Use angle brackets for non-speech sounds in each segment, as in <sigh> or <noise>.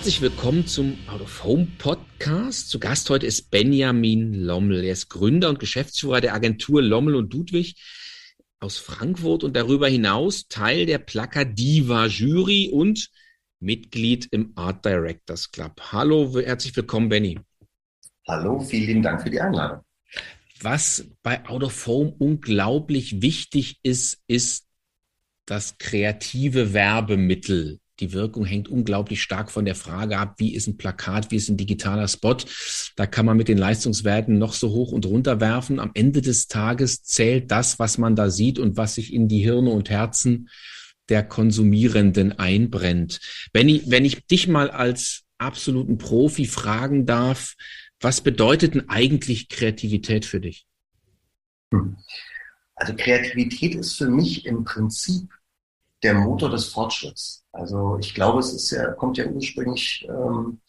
Herzlich willkommen zum Out of Home Podcast. Zu Gast heute ist Benjamin Lommel. Er ist Gründer und Geschäftsführer der Agentur Lommel und Ludwig aus Frankfurt und darüber hinaus Teil der Plakadiva Jury und Mitglied im Art Directors Club. Hallo, herzlich willkommen, Benny. Hallo, vielen Dank für die Einladung. Was bei Out of Home unglaublich wichtig ist, ist das kreative Werbemittel die Wirkung hängt unglaublich stark von der Frage ab, wie ist ein Plakat, wie ist ein digitaler Spot. Da kann man mit den Leistungswerten noch so hoch und runter werfen. Am Ende des Tages zählt das, was man da sieht und was sich in die Hirne und Herzen der Konsumierenden einbrennt. Benny, wenn ich dich mal als absoluten Profi fragen darf, was bedeutet denn eigentlich Kreativität für dich? Also Kreativität ist für mich im Prinzip der Motor des Fortschritts. Also ich glaube, es ist ja, kommt ja ursprünglich ähm,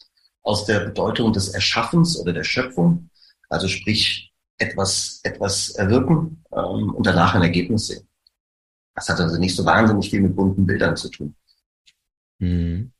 aus der Bedeutung des Erschaffens oder der Schöpfung. Also sprich, etwas, etwas erwirken ähm, und danach ein Ergebnis sehen. Das hat also nicht so wahnsinnig viel mit bunten Bildern zu tun. Mhm.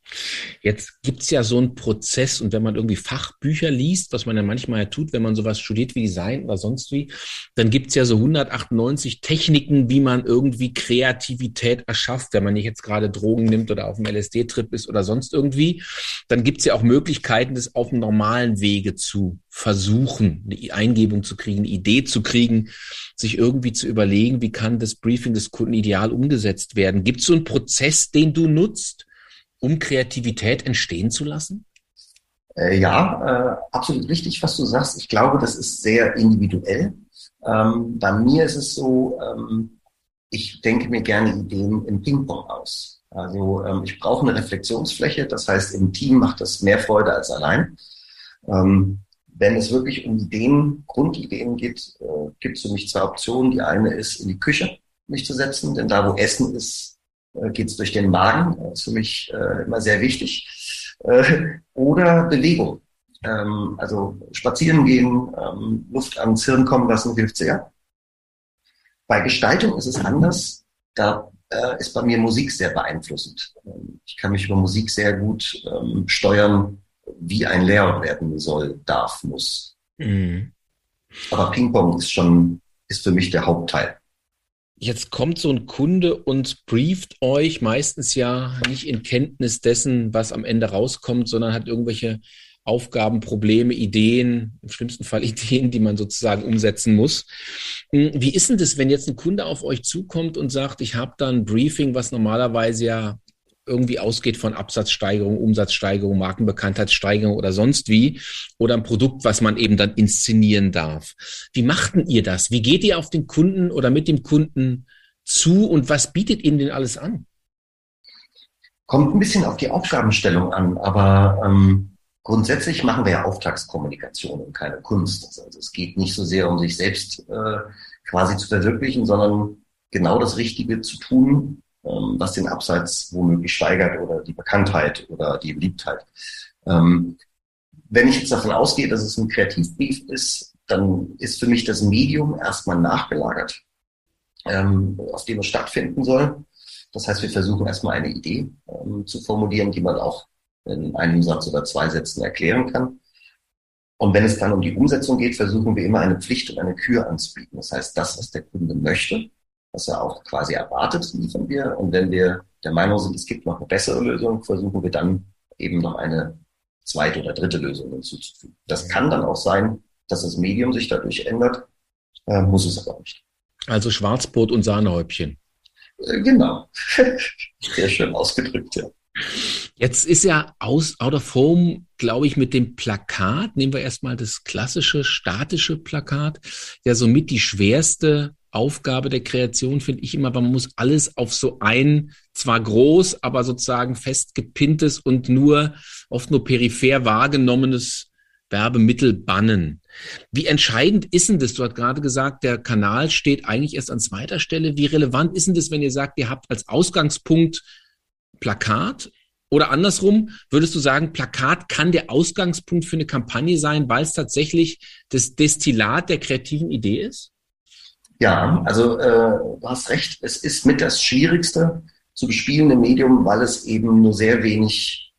Jetzt gibt's ja so einen Prozess und wenn man irgendwie Fachbücher liest, was man ja manchmal tut, wenn man sowas studiert wie Design oder sonst wie, dann gibt's ja so 198 Techniken, wie man irgendwie Kreativität erschafft, wenn man nicht jetzt gerade Drogen nimmt oder auf einem LSD-Trip ist oder sonst irgendwie. Dann gibt's ja auch Möglichkeiten, das auf einem normalen Wege zu versuchen, eine Eingebung zu kriegen, eine Idee zu kriegen, sich irgendwie zu überlegen, wie kann das Briefing des Kunden ideal umgesetzt werden. Gibt's so einen Prozess, den du nutzt? Um Kreativität entstehen zu lassen? Äh, ja, äh, absolut richtig, was du sagst. Ich glaube, das ist sehr individuell. Ähm, bei mir ist es so, ähm, ich denke mir gerne Ideen im Ping-Pong aus. Also ähm, ich brauche eine Reflexionsfläche, das heißt, im Team macht das mehr Freude als allein. Ähm, wenn es wirklich um Ideen, Grundideen geht, äh, gibt es für mich zwei Optionen. Die eine ist, in die Küche mich zu setzen, denn da, wo Essen ist, äh, geht es durch den Magen, das ist für mich äh, immer sehr wichtig, äh, oder Bewegung. Ähm, also spazieren gehen, ähm, Luft ans Hirn kommen lassen, hilft sehr. Bei Gestaltung ist es anders. Da äh, ist bei mir Musik sehr beeinflussend. Ähm, ich kann mich über Musik sehr gut ähm, steuern, wie ein Layout werden soll, darf, muss. Mhm. Aber Ping-Pong ist schon, ist für mich der Hauptteil. Jetzt kommt so ein Kunde und brieft euch meistens ja nicht in Kenntnis dessen, was am Ende rauskommt, sondern hat irgendwelche Aufgaben, Probleme, Ideen, im schlimmsten Fall <laughs> Ideen, die man sozusagen umsetzen muss. Hm, wie ist denn das, wenn jetzt ein Kunde auf euch zukommt und sagt, ich habe da ein Briefing, was normalerweise ja irgendwie ausgeht von Absatzsteigerung, Umsatzsteigerung, Markenbekanntheitssteigerung oder sonst wie oder ein Produkt, was man eben dann inszenieren darf. Wie machten ihr das? Wie geht ihr auf den Kunden oder mit dem Kunden zu und was bietet ihnen denn alles an? Kommt ein bisschen auf die Aufgabenstellung an, aber ähm, grundsätzlich machen wir ja Auftragskommunikation und keine Kunst. Also es geht nicht so sehr um sich selbst äh, quasi zu verwirklichen, sondern genau das Richtige zu tun, ähm, was den Abseits womöglich steigert oder die Bekanntheit oder die Beliebtheit. Ähm, wenn ich jetzt davon ausgehe, dass es ein Kreativbrief ist, dann ist für mich das Medium erstmal nachgelagert, ähm, auf dem es stattfinden soll. Das heißt, wir versuchen erstmal eine Idee ähm, zu formulieren, die man auch in einem Satz oder zwei Sätzen erklären kann. Und wenn es dann um die Umsetzung geht, versuchen wir immer eine Pflicht und eine Kür anzubieten. Das heißt, das, was der Kunde möchte, was er auch quasi erwartet, liefern wir. Und wenn wir der Meinung sind, es gibt noch eine bessere Lösung, versuchen wir dann eben noch eine zweite oder dritte Lösung hinzuzufügen. Das kann dann auch sein, dass das Medium sich dadurch ändert, äh, muss es aber nicht. Also Schwarzbrot und Sahnehäubchen. Äh, genau. <laughs> Sehr schön ausgedrückt, ja. Jetzt ist ja aus Out of Home, glaube ich, mit dem Plakat, nehmen wir erstmal das klassische statische Plakat, ja somit die schwerste Aufgabe der Kreation finde ich immer, man muss alles auf so ein, zwar groß, aber sozusagen festgepinntes und nur, oft nur peripher wahrgenommenes Werbemittel bannen. Wie entscheidend ist denn das? Du hast gerade gesagt, der Kanal steht eigentlich erst an zweiter Stelle. Wie relevant ist denn das, wenn ihr sagt, ihr habt als Ausgangspunkt Plakat? Oder andersrum, würdest du sagen, Plakat kann der Ausgangspunkt für eine Kampagne sein, weil es tatsächlich das Destillat der kreativen Idee ist? Ja, also äh, du hast recht, es ist mit das schwierigste zu bespielende Medium, weil es eben nur sehr wenig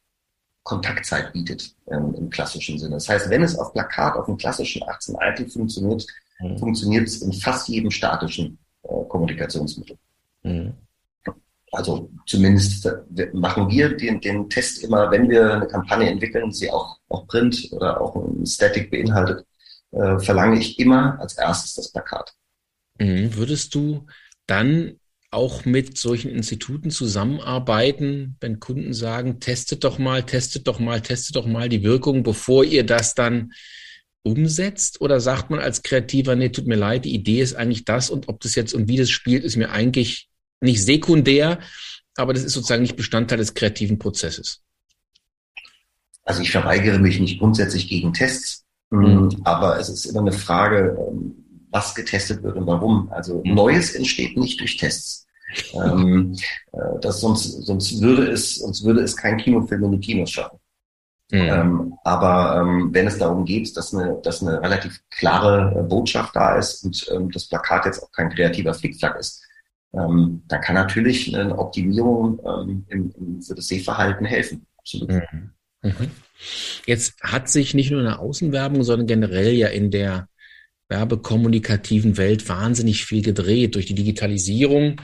Kontaktzeit bietet ähm, im klassischen Sinne. Das heißt, wenn es auf Plakat, auf dem klassischen 1880 funktioniert, mhm. funktioniert es in fast jedem statischen äh, Kommunikationsmittel. Mhm. Also zumindest machen wir den, den Test immer, wenn wir eine Kampagne entwickeln, sie auch, auch Print oder auch ein Static beinhaltet, äh, verlange ich immer als erstes das Plakat. Mhm. Würdest du dann auch mit solchen Instituten zusammenarbeiten, wenn Kunden sagen, testet doch mal, testet doch mal, testet doch mal die Wirkung, bevor ihr das dann umsetzt? Oder sagt man als Kreativer, nee, tut mir leid, die Idee ist eigentlich das und ob das jetzt und wie das spielt, ist mir eigentlich nicht sekundär, aber das ist sozusagen nicht Bestandteil des kreativen Prozesses. Also ich verweigere mich nicht grundsätzlich gegen Tests, mhm. aber es ist immer eine Frage, ähm, was getestet wird und warum. Also mhm. Neues entsteht nicht durch Tests. ähm, äh, das sonst, sonst würde es, sonst würde es kein Kinofilm in die Kinos schaffen. Mhm. Ähm, aber ähm, wenn es darum geht, dass eine, dass eine relativ klare äh, Botschaft da ist und ähm, das Plakat jetzt auch kein kreativer Flickflack ist, ähm, da kann natürlich eine Optimierung ähm, im, im, für das Sehverhalten helfen. Absolut. Mhm. Mhm. Jetzt hat sich nicht nur in der Außenwerbung, sondern generell ja in der werbekommunikativen Welt wahnsinnig viel gedreht. Durch die Digitalisierung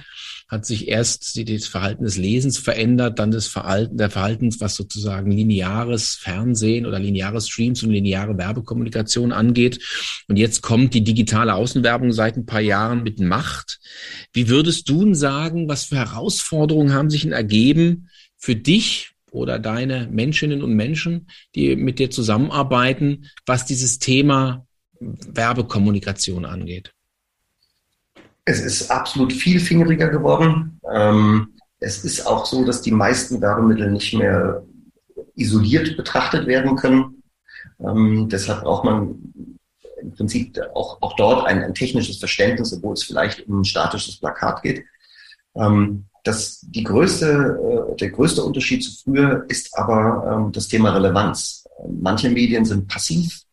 hat sich erst das Verhalten des Lesens verändert, dann das Verhalten der Verhaltens, was sozusagen lineares Fernsehen oder lineares Streams und lineare Werbekommunikation angeht. Und jetzt kommt die digitale Außenwerbung seit ein paar Jahren mit Macht. Wie würdest du sagen, was für Herausforderungen haben sich denn ergeben für dich oder deine Menschinnen und Menschen, die mit dir zusammenarbeiten, was dieses Thema Werbekommunikation angeht? Es ist absolut vielfingeriger geworden. Ähm, es ist auch so, dass die meisten Werbemittel nicht mehr isoliert betrachtet werden können. Ähm, deshalb braucht man im Prinzip auch, auch dort ein, ein, technisches Verständnis, obwohl es vielleicht um ein statisches Plakat geht. Ähm, das, die größte, äh, der größte Unterschied zu früher ist aber ähm, das Thema Relevanz. Manche Medien sind passiv.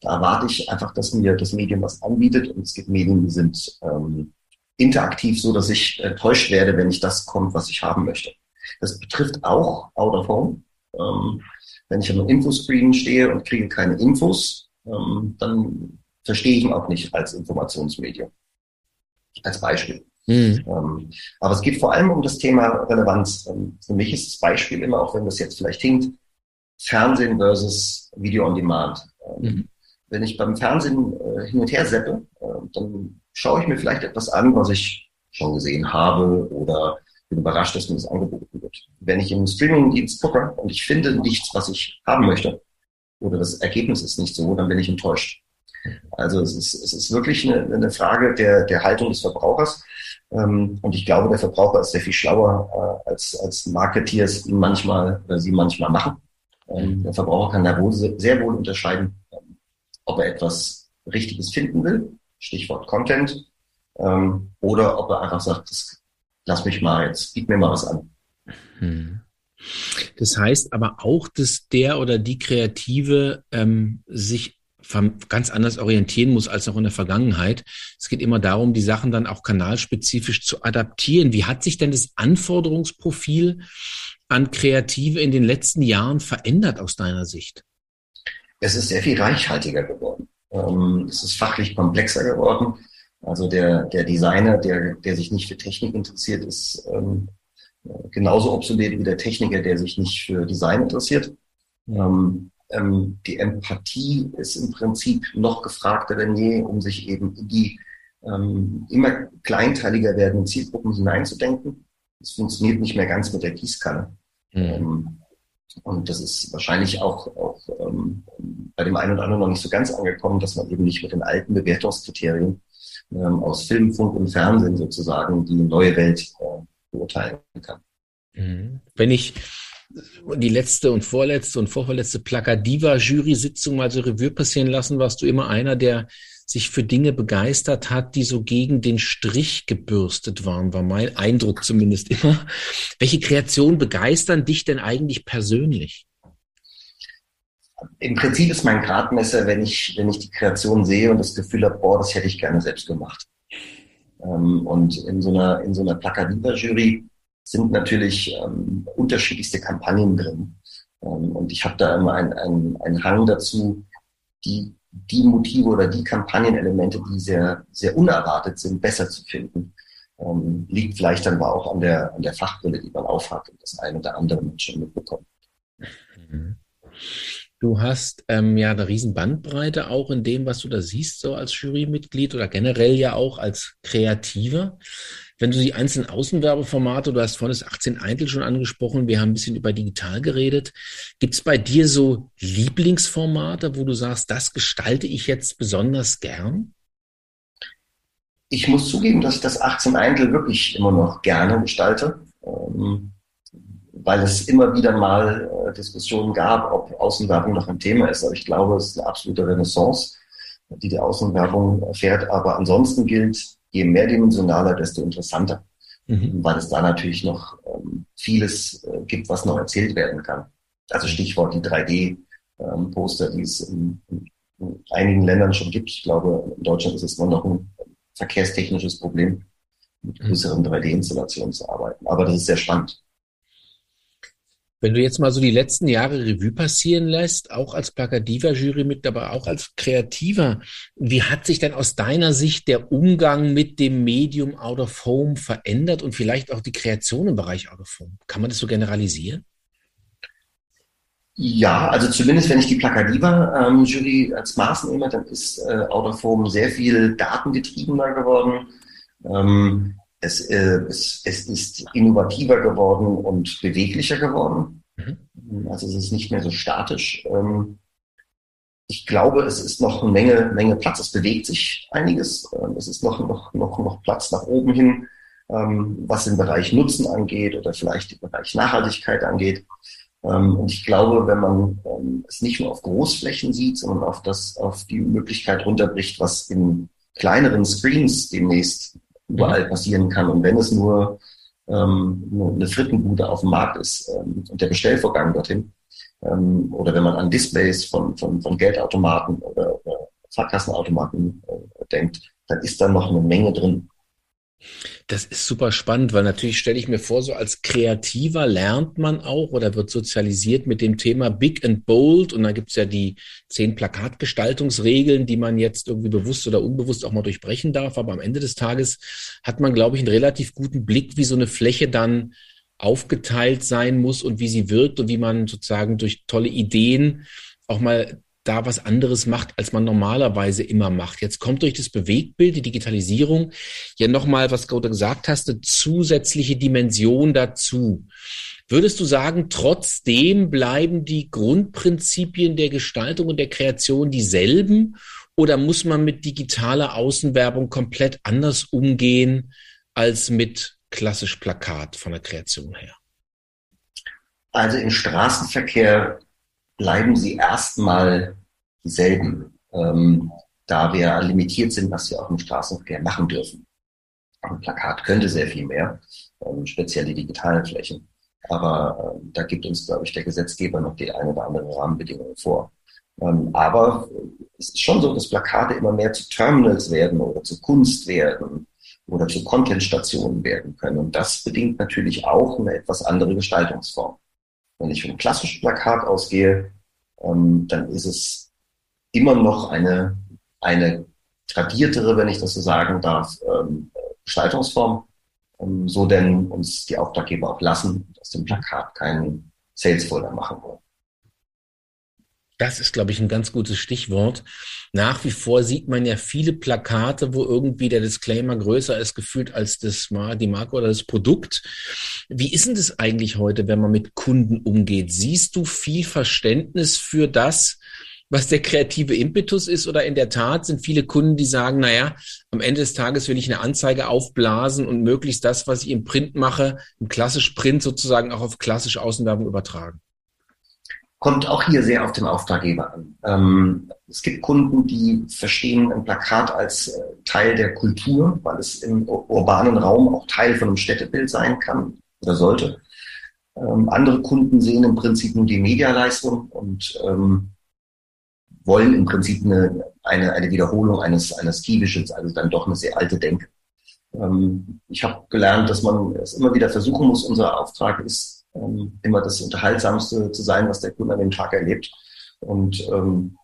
Da erwarte ich einfach, dass mir das Medium was anbietet und es gibt Medien, die sind ähm, interaktiv, so dass ich enttäuscht werde, wenn nicht das kommt, was ich haben möchte. Das betrifft auch Out of Home. Ähm, wenn ich am Infoscreen stehe und kriege keine Infos, ähm, dann verstehe ich ihn auch nicht als Informationsmedium. Als Beispiel. Mhm. Ähm, aber es geht vor allem um das Thema Relevanz. Ähm, für mich ist das Beispiel immer, auch wenn das jetzt vielleicht hinkt, Fernsehen versus Video on Demand. Ähm, mhm. Wenn ich beim Fernsehen äh, hin und her seppe, äh, dann schaue ich mir vielleicht etwas an, was ich schon gesehen habe oder bin überrascht, dass mir das angeboten wird. Wenn ich im Streamingdienst gucke und ich finde nichts, was ich haben möchte, oder das Ergebnis ist nicht so, dann bin ich enttäuscht. Also es ist, es ist wirklich eine, eine Frage der, der Haltung des Verbrauchers. Ähm, und ich glaube, der Verbraucher ist sehr viel schlauer äh, als, als Marketeers manchmal oder sie manchmal machen. Ähm, der Verbraucher kann da wohl, sehr wohl unterscheiden, ob er etwas Richtiges finden will Stichwort Content, ähm, oder ob er einfach sagt, das, lass mich mal jetzt, biet mir mal was an. Hm. Das heißt aber auch, dass der oder die Kreative ähm, sich ganz anders orientieren muss als noch in der Vergangenheit. Es geht immer darum, die Sachen dann auch kanalspezifisch zu adaptieren. Wie hat sich denn das Anforderungsprofil an Kreative in den letzten Jahren verändert aus deiner Sicht? Es ist sehr viel reichhaltiger geworden. Ähm, es ist fachlich komplexer geworden. Also der, der Designer, der, der sich nicht für Technik interessiert, ist ähm, genauso obsolet wie der Techniker, der sich nicht für Design interessiert. Ähm, ähm, die Empathie ist im Prinzip noch gefragter denn je, um sich eben in die ähm, immer kleinteiliger werdenden Zielgruppen hineinzudenken. Es funktioniert nicht mehr ganz mit der Gießkanne. Mhm. Und das ist wahrscheinlich auch, auch ähm, bei dem einen oder anderen noch nicht so ganz angekommen, dass man eben nicht mit den alten Bewertungskriterien ähm, aus Film, Funk und Fernsehen sozusagen die neue Welt äh, beurteilen kann. Mhm. Wenn ich die letzte und vorletzte und vorvorletzte Plakadiva-Jury-Sitzung mal so Revue passieren lassen, warst du immer einer, der sich für Dinge begeistert hat, die so gegen den Strich gebürstet waren, war mein Eindruck zumindest immer. Welche Kreationen begeistern dich denn eigentlich persönlich? Im Prinzip ist mein Gradmesser, wenn ich, wenn ich die Kreation sehe und das Gefühl habe, boah, das hätte ich gerne selbst gemacht. Ähm, und in so einer, in so einer Plakadiva-Jury sind natürlich ähm, unterschiedlichste Kampagnen drin. Ähm, und ich habe da immer einen, einen, einen Hang dazu, die, die Motive oder die Kampagnenelemente, die sehr, sehr unerwartet sind, besser zu finden. Ähm, liegt vielleicht dann aber auch an der, an der Fachbrille, die man aufhat und das eine oder andere Menschen mitbekommt. Mhm. Du hast ähm, ja eine riesen Bandbreite auch in dem, was du da siehst, so als Jurymitglied oder generell ja auch als Kreativer. Wenn du die einzelnen Außenwerbeformate, du hast vorhin das 18 Eintel schon angesprochen, wir haben ein bisschen über digital geredet. Gibt es bei dir so Lieblingsformate, wo du sagst, das gestalte ich jetzt besonders gern? Ich muss zugeben, dass ich das 18 Eintel wirklich immer noch gerne gestalte. Ähm weil es immer wieder mal äh, Diskussionen gab, ob Außenwerbung noch ein Thema ist. Aber ich glaube, es ist eine absolute Renaissance, die die Außenwerbung erfährt. Aber ansonsten gilt, je mehrdimensionaler, desto interessanter, mhm. weil es da natürlich noch ähm, vieles äh, gibt, was noch erzählt werden kann. Also Stichwort die 3D-Poster, ähm, die es in, in, in einigen Ländern schon gibt. Ich glaube, in Deutschland ist es noch ein verkehrstechnisches Problem, mit mhm. größeren 3D-Installationen zu arbeiten. Aber das ist sehr spannend. Wenn du jetzt mal so die letzten Jahre Revue passieren lässt, auch als Plakativer-Jury mit, aber auch als Kreativer, wie hat sich denn aus deiner Sicht der Umgang mit dem Medium Out of Home verändert und vielleicht auch die Kreation im Bereich Out of Home? Kann man das so generalisieren? Ja, also zumindest wenn ich die Plakativer-Jury ähm, als Maß nehme, dann ist äh, Out of Home sehr viel datengetriebener geworden. Ähm, es, äh, es, es ist innovativer geworden und beweglicher geworden. Mhm. Also es ist nicht mehr so statisch. Ähm, ich glaube, es ist noch eine Menge, Menge Platz. Es bewegt sich einiges. Ähm, es ist noch, noch, noch, noch Platz nach oben hin, ähm, was den Bereich Nutzen angeht oder vielleicht den Bereich Nachhaltigkeit angeht. Ähm, und ich glaube, wenn man ähm, es nicht nur auf Großflächen sieht, sondern auf das, auf die Möglichkeit runterbricht, was in kleineren Screens demnächst überall mhm. passieren kann. Und wenn es nur, ähm, eine Frittenbude auf dem Markt ist ähm, und der Bestellvorgang dorthin, ähm, oder wenn man an Displays von, von, von Geldautomaten oder, oder Fahrkassenautomaten äh, denkt, dann ist da noch eine Menge drin. Das ist super spannend, weil natürlich stelle ich mir vor, so als Kreativer lernt man auch oder wird sozialisiert mit dem Thema Big and Bold. Und da gibt es ja die zehn Plakatgestaltungsregeln, die man jetzt irgendwie bewusst oder unbewusst auch mal durchbrechen darf. Aber am Ende des Tages hat man, glaube ich, einen relativ guten Blick, wie so eine Fläche dann aufgeteilt sein muss und wie sie wirkt und wie man sozusagen durch tolle Ideen auch mal da was anderes macht, als man normalerweise immer macht. Jetzt kommt durch das Bewegtbild, die Digitalisierung, ja nochmal, was du gesagt hast, eine zusätzliche Dimension dazu. Würdest du sagen, trotzdem bleiben die Grundprinzipien der Gestaltung und der Kreation dieselben? Oder muss man mit digitaler Außenwerbung komplett anders umgehen als mit klassisch Plakat von der Kreation her? Also im Straßenverkehr bleiben sie erstmal dieselben, ähm, da wir limitiert sind, was wir auch im Straßenverkehr machen dürfen. Ein Plakat könnte sehr viel mehr, ähm, speziell die digitalen Flächen. Aber ähm, da gibt uns, glaube ich, der Gesetzgeber noch die eine oder andere Rahmenbedingung vor. Ähm, aber es ist schon so, dass Plakate immer mehr zu Terminals werden oder zu Kunst werden oder zu Content-Stationen werden können. Und das bedingt natürlich auch eine etwas andere Gestaltungsform. Wenn ich vom klassischen Plakat ausgehe, ähm, dann ist es immer noch eine, eine tradiertere, wenn ich das so sagen darf, ähm, Gestaltungsform, ähm, so denn uns die Auftraggeber auch lassen, aus dem Plakat keinen Sales-Folder machen wollen. Das ist, glaube ich, ein ganz gutes Stichwort. Nach wie vor sieht man ja viele Plakate, wo irgendwie der Disclaimer größer ist gefühlt als das, die Marke oder das Produkt. Wie ist denn das eigentlich heute, wenn man mit Kunden umgeht? Siehst du viel Verständnis für das, was der kreative Impetus ist? Oder in der Tat sind viele Kunden, die sagen, naja, am Ende des Tages will ich eine Anzeige aufblasen und möglichst das, was ich im Print mache, im klassisch Print sozusagen auch auf klassische Außenwerbung übertragen? Kommt auch hier sehr auf den Auftraggeber an. Ähm, es gibt Kunden, die verstehen ein Plakat als äh, Teil der Kultur, weil es im urbanen Raum auch Teil von einem Städtebild sein kann oder sollte. Ähm, andere Kunden sehen im Prinzip nur die Medialeistung und ähm, wollen im Prinzip eine, eine, eine Wiederholung eines, eines Key-Visions, also dann doch eine sehr alte Denke. Ähm, ich habe gelernt, dass man es immer wieder versuchen muss. Unser Auftrag ist, ähm, immer das Unterhaltsamste zu sein, was der Kunde an dem Tag erlebt. Und ähm,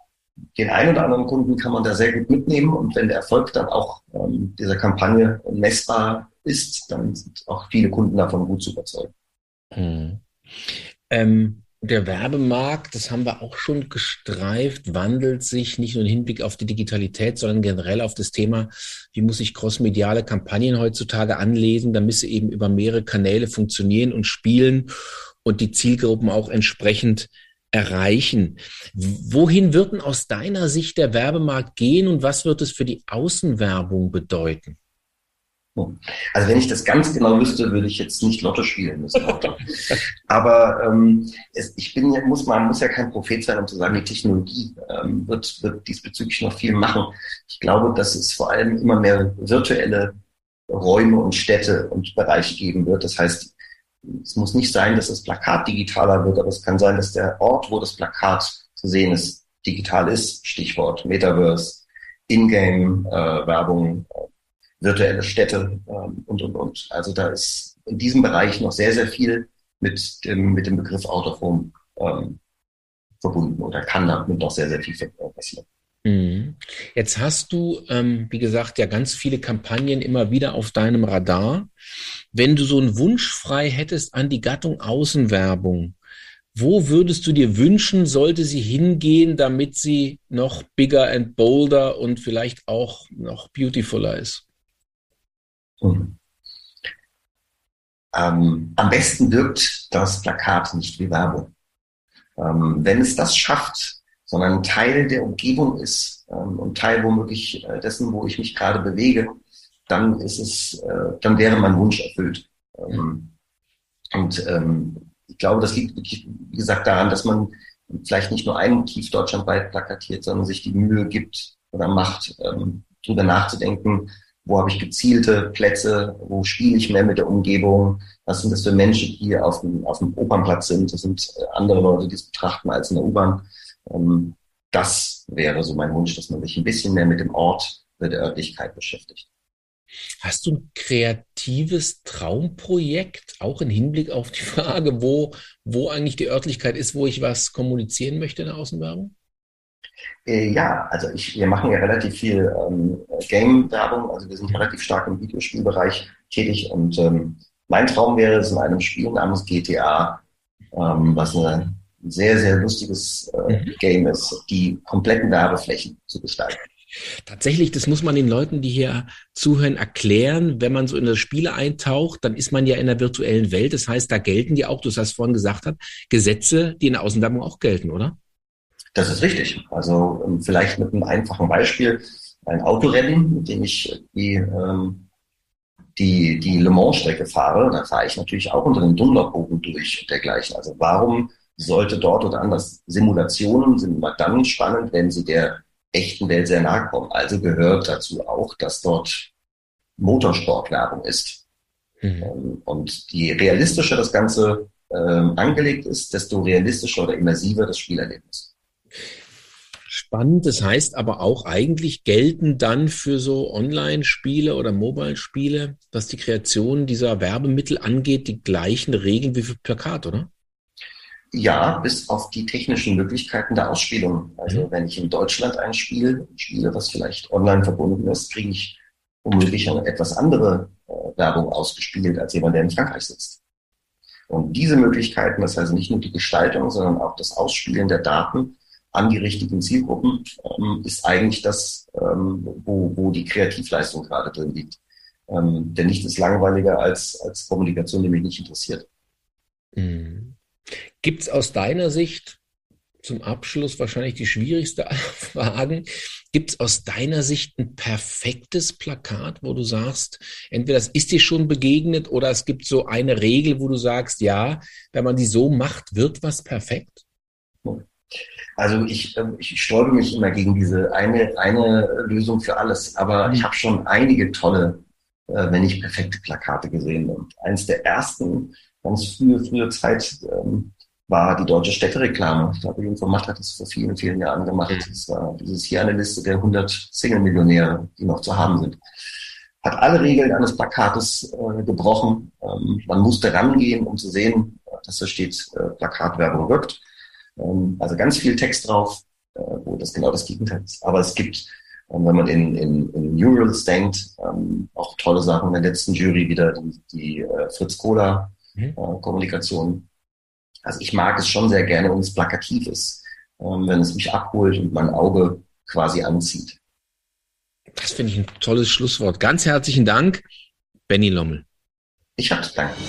den einen oder anderen Kunden kann man da sehr gut mitnehmen. Und wenn der Erfolg dann auch ähm, dieser Kampagne messbar ist, dann sind auch viele Kunden davon gut zu überzeugen. Hm. Ähm, der Werbemarkt, das haben wir auch schon gestreift, wandelt sich nicht nur im Hinblick auf die Digitalität, sondern generell auf das Thema, wie muss ich crossmediale Kampagnen heutzutage anlesen, damit sie eben über mehrere Kanäle funktionieren und spielen und die Zielgruppen auch entsprechend erreichen. Wohin wird denn aus deiner Sicht der Werbemarkt gehen und was wird es für die Außenwerbung bedeuten? Also wenn ich das ganz genau wüsste, würde ich jetzt nicht Lotto spielen müssen. <laughs> Aber ähm, es, ich bin ja, muss man muss ja kein Prophet sein, um zu sagen, die Technologie ähm, wird, wird diesbezüglich noch viel machen. Ich glaube, dass es vor allem immer mehr virtuelle Räume und Städte und Bereiche geben wird. Das heißt, es muss nicht sein, dass das Plakat digitaler wird, aber es kann sein, dass der Ort, wo das Plakat zu sehen ist, digital ist. Stichwort Metaverse, Ingame-Werbung, äh, virtuelle Städte ähm, und, und, und. Also da ist in diesem Bereich noch sehr, sehr viel mit dem, mit dem Begriff Out of Home ähm, verbunden oder kann damit noch sehr, sehr viel passieren. Mhm. Jetzt hast du, ähm, wie gesagt, ja ganz viele Kampagnen immer wieder auf deinem Radar. Wenn du so einen Wunsch frei hättest an die Gattung Außenwerbung, wo würdest du dir wünschen, sollte sie hingehen, damit sie noch bigger and bolder und vielleicht auch noch beautifuler ist? Mhm. Ähm, am besten wirkt das Plakat nicht wie Werbung. Ähm, wenn es das schafft, sondern Teil der Umgebung ist ähm, und Teil womöglich äh, dessen, wo ich mich gerade bewege, dann ist es, äh, dann wäre mein Wunsch erfüllt. Ähm, und ähm, ich glaube, das liegt wirklich, wie gesagt, daran, dass man vielleicht nicht nur ein Motiv deutschlandweit plakatiert, sondern sich die Mühe gibt oder macht, ähm, darüber nachzudenken, wo habe ich gezielte Plätze, wo spiele ich mehr mit der Umgebung, was sind das für Menschen, die auf dem, auf dem Opernplatz sind, das sind äh, andere Leute, die es betrachten als in der U-Bahn. Ähm, das wäre so mein Wunsch, dass man sich ein bisschen mehr mit dem Ort, mit der Örtlichkeit beschäftigt. Hast du ein kreatives Traumprojekt, auch im Hinblick auf die Frage, wo, wo eigentlich die Örtlichkeit ist, wo ich was kommunizieren möchte in der Außenwerbung? Äh, ja, also ich, wir machen ja relativ viel ähm, Game-Werbung, also wir sind relativ stark im Videospielbereich tätig und ähm, mein Traum wäre es in einem Spiel namens GTA, ähm, was ein sehr, sehr lustiges äh, mhm. Game ist, die kompletten Werbeflächen zu gestalten. Tatsächlich, das muss man den Leuten, die hier zuhören, erklären. Wenn man so in das Spiele eintaucht, dann ist man ja in der virtuellen Welt. Das heißt, da gelten ja auch, du hast vorhin gesagt hast, Gesetze, die in der Außenwerbung auch gelten, oder? Das ist richtig. Also ähm, vielleicht mit einem einfachen Beispiel. Ein Autorennen, mit dem ich die, ähm, die, die Le Mans-Strecke fahre, da fahre ich natürlich auch unter dem Dunlop-Bogen durch und dergleichen. Also warum sollte dort oder anders. Simulationen sind immer dann spannend, wenn sie der echten Welt sehr nahe kommen. Also gehört dazu auch, dass dort Motorsportwerbung ist. Mhm. Ähm, und je realistischer das Ganze ähm, angelegt ist, desto realistischer oder immersiver das Spielerlebnis. Spannend, das heißt aber auch eigentlich gelten dann für so Online-Spiele oder Mobile-Spiele, was die Kreation dieser Werbemittel angeht, die gleichen Regeln wie für Plakat, oder? Ja, bis auf die technischen Möglichkeiten der Ausspielung. Also mhm. wenn ich in Deutschland ein Spiel spiele, was vielleicht online verbunden ist, kriege ich womöglich eine etwas andere äh, Werbung ausgespielt als jemand, der in Frankreich sitzt. Und diese Möglichkeiten, das heißt nicht nur die Gestaltung, sondern auch das Ausspielen der Daten an die richtigen Zielgruppen, ähm, ist eigentlich das, ähm, wo, wo die Kreativleistung gerade drin liegt. Ähm, denn nichts ist langweiliger als, als Kommunikation, die mich nicht interessiert. Mhm. Gibt es aus deiner Sicht zum Abschluss wahrscheinlich die schwierigste <laughs> Fragen. Gibt es aus deiner Sicht ein perfektes Plakat, wo du sagst, entweder das ist dir schon begegnet oder es gibt so eine Regel, wo du sagst, ja, wenn man die so macht, wird was perfekt? Also ich, ähm, ich sträube mich immer gegen diese eine, eine Lösung für alles, aber mhm. ich habe schon einige tolle, äh, wenn nicht perfekte Plakate gesehen. Und eines der ersten ganz frühe, frühe Zeit ähm, war die deutsche Städtereklame. Ich glaube, Matt hat das vor vielen, vielen Jahren gemacht. Es war dieses hier eine Liste der 100 Single-Millionäre, die noch zu haben sind. hat alle Regeln eines Plakates äh, gebrochen. Ähm, man musste rangehen, um zu sehen, dass da steht, äh, Plakatwerbung wirkt. Ähm, also ganz viel Text drauf, äh, wo das genau das Gegenteil ist. Aber es gibt, ähm, wenn man in, in, in Murals denkt, ähm, auch tolle Sachen. In der letzten Jury wieder die, die äh, Fritz Kohler mhm. äh, Kommunikation. Also ich mag es schon sehr gerne, wenn es plakativ ist, wenn es mich abholt und mein Auge quasi anzieht. Das finde ich ein tolles Schlusswort. Ganz herzlichen Dank, Benny Lommel. Ich habe zu danken.